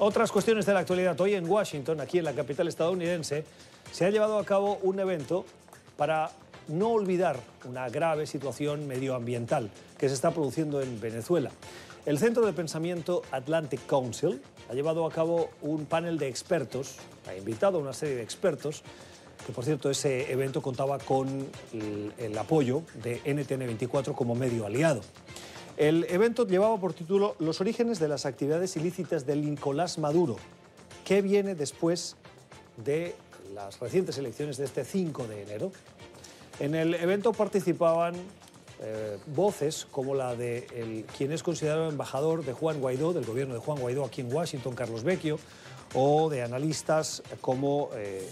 Otras cuestiones de la actualidad. Hoy en Washington, aquí en la capital estadounidense, se ha llevado a cabo un evento para no olvidar una grave situación medioambiental que se está produciendo en Venezuela. El Centro de Pensamiento Atlantic Council ha llevado a cabo un panel de expertos, ha invitado a una serie de expertos, que por cierto ese evento contaba con el, el apoyo de NTN24 como medio aliado. El evento llevaba por título Los orígenes de las actividades ilícitas de Nicolás Maduro. ¿Qué viene después de las recientes elecciones de este 5 de enero? En el evento participaban eh, voces como la de el, quien es considerado embajador de Juan Guaidó, del gobierno de Juan Guaidó aquí en Washington, Carlos Vecchio, o de analistas como eh,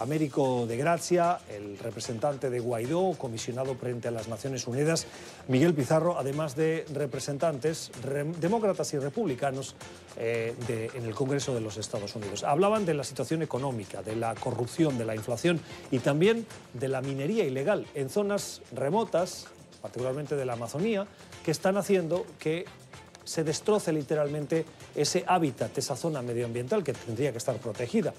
Américo de Gracia, el representante de Guaidó, comisionado frente a las Naciones Unidas, Miguel Pizarro, además de representantes demócratas y republicanos eh, en el Congreso de los Estados Unidos. Hablaban de la situación económica, de la corrupción, de la inflación y también de la minería ilegal en zonas remotas, particularmente de la Amazonía, que están haciendo que se destroce literalmente ese hábitat, esa zona medioambiental que tendría que estar protegida.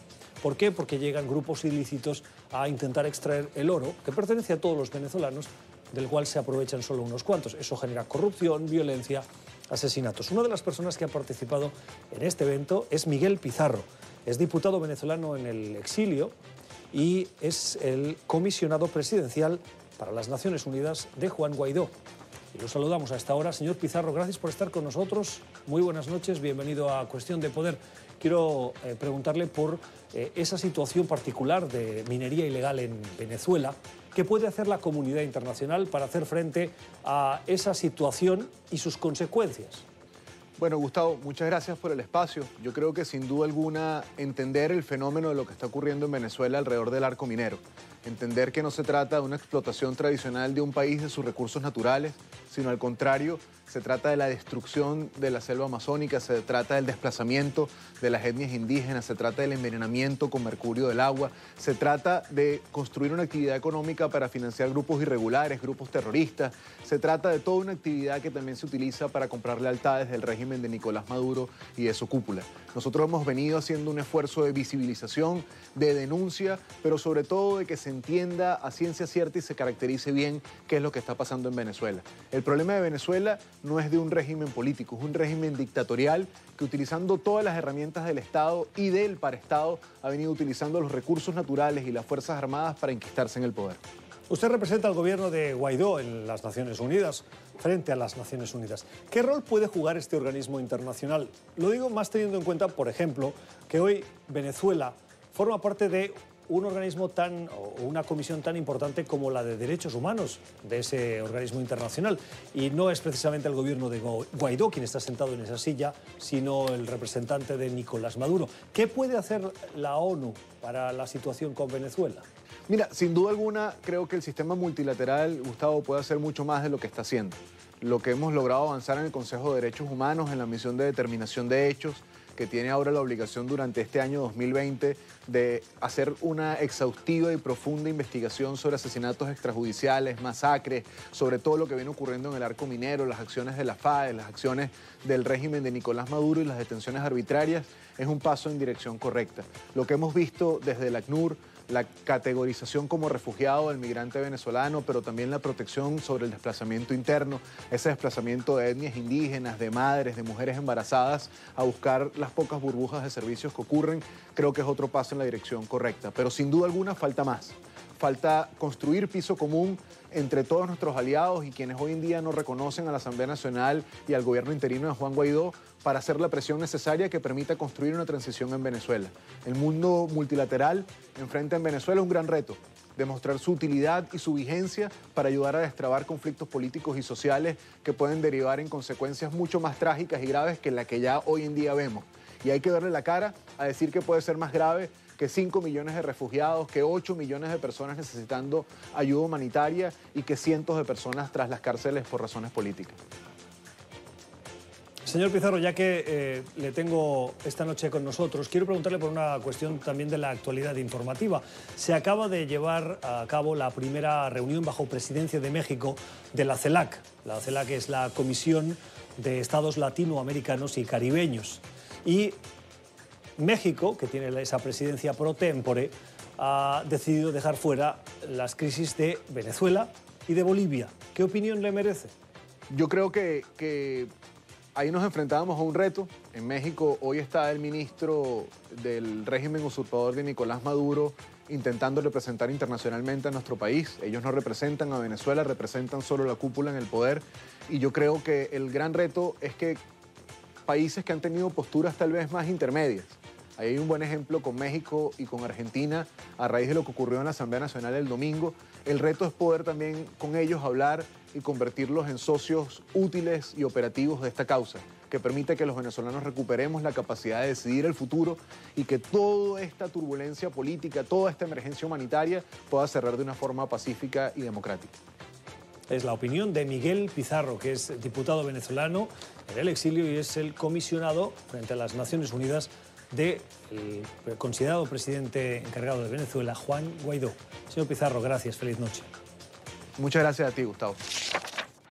¿Por qué? Porque llegan grupos ilícitos a intentar extraer el oro, que pertenece a todos los venezolanos, del cual se aprovechan solo unos cuantos. Eso genera corrupción, violencia, asesinatos. Una de las personas que ha participado en este evento es Miguel Pizarro. Es diputado venezolano en el exilio y es el comisionado presidencial para las Naciones Unidas de Juan Guaidó. Y lo saludamos a esta hora. Señor Pizarro, gracias por estar con nosotros. Muy buenas noches, bienvenido a Cuestión de Poder. Quiero eh, preguntarle por eh, esa situación particular de minería ilegal en Venezuela. ¿Qué puede hacer la comunidad internacional para hacer frente a esa situación y sus consecuencias? Bueno, Gustavo, muchas gracias por el espacio. Yo creo que sin duda alguna entender el fenómeno de lo que está ocurriendo en Venezuela alrededor del arco minero, entender que no se trata de una explotación tradicional de un país de sus recursos naturales, sino al contrario, se trata de la destrucción de la selva amazónica, se trata del desplazamiento de las etnias indígenas, se trata del envenenamiento con mercurio del agua, se trata de construir una actividad económica para financiar grupos irregulares, grupos terroristas, se trata de toda una actividad que también se utiliza para comprar lealtades del régimen de Nicolás Maduro y de su cúpula. Nosotros hemos venido haciendo un esfuerzo de visibilización, de denuncia, pero sobre todo de que se entienda a ciencia cierta y se caracterice bien qué es lo que está pasando en Venezuela. El problema de Venezuela no es de un régimen político, es un régimen dictatorial que utilizando todas las herramientas del Estado y del paraestado ha venido utilizando los recursos naturales y las Fuerzas Armadas para enquistarse en el poder. Usted representa al gobierno de Guaidó en las Naciones Unidas, frente a las Naciones Unidas. ¿Qué rol puede jugar este organismo internacional? Lo digo más teniendo en cuenta, por ejemplo, que hoy Venezuela forma parte de un organismo tan, o una comisión tan importante como la de derechos humanos de ese organismo internacional. Y no es precisamente el gobierno de Guaidó quien está sentado en esa silla, sino el representante de Nicolás Maduro. ¿Qué puede hacer la ONU para la situación con Venezuela? Mira, sin duda alguna, creo que el sistema multilateral, Gustavo, puede hacer mucho más de lo que está haciendo. Lo que hemos logrado avanzar en el Consejo de Derechos Humanos, en la misión de determinación de hechos, que tiene ahora la obligación durante este año 2020 de hacer una exhaustiva y profunda investigación sobre asesinatos extrajudiciales, masacres, sobre todo lo que viene ocurriendo en el arco minero, las acciones de la FAE, las acciones del régimen de Nicolás Maduro y las detenciones arbitrarias, es un paso en dirección correcta. Lo que hemos visto desde el ACNUR, la categorización como refugiado del migrante venezolano, pero también la protección sobre el desplazamiento interno, ese desplazamiento de etnias indígenas, de madres, de mujeres embarazadas a buscar las pocas burbujas de servicios que ocurren, creo que es otro paso en la dirección correcta. Pero sin duda alguna falta más. Falta construir piso común entre todos nuestros aliados y quienes hoy en día no reconocen a la Asamblea Nacional y al gobierno interino de Juan Guaidó para hacer la presión necesaria que permita construir una transición en Venezuela. El mundo multilateral enfrenta en Venezuela un gran reto, demostrar su utilidad y su vigencia para ayudar a destrabar conflictos políticos y sociales que pueden derivar en consecuencias mucho más trágicas y graves que la que ya hoy en día vemos. Y hay que darle la cara a decir que puede ser más grave que 5 millones de refugiados, que 8 millones de personas necesitando ayuda humanitaria y que cientos de personas tras las cárceles por razones políticas. Señor Pizarro, ya que eh, le tengo esta noche con nosotros, quiero preguntarle por una cuestión también de la actualidad informativa. Se acaba de llevar a cabo la primera reunión bajo presidencia de México de la CELAC. La CELAC es la Comisión de Estados Latinoamericanos y Caribeños. Y México, que tiene esa presidencia pro tempore, ha decidido dejar fuera las crisis de Venezuela y de Bolivia. ¿Qué opinión le merece? Yo creo que, ahí nos enfrentábamos a un reto. En México hoy está el ministro del régimen usurpador de Nicolás Maduro intentando representar internacionalmente a nuestro país. Ellos no representan a Venezuela, representan solo la cúpula en el poder. Y yo creo que el gran reto es que países que han tenido posturas tal vez más intermedias, Ahí hay un buen ejemplo con México y con Argentina a raíz de lo que ocurrió en la Asamblea Nacional el domingo. El reto es poder también con ellos hablar y convertirlos en socios útiles y operativos de esta causa, que permite que los venezolanos recuperemos la capacidad de decidir el futuro y que toda esta turbulencia política, toda esta emergencia humanitaria pueda cerrar de una forma pacífica y democrática. Es la opinión de Miguel Pizarro, que es diputado venezolano en el exilio y es el comisionado frente a las Naciones Unidas del considerado presidente encargado de Venezuela, Juan Guaidó. Señor Pizarro, gracias. Feliz noche. Muchas gracias a ti, Gustavo.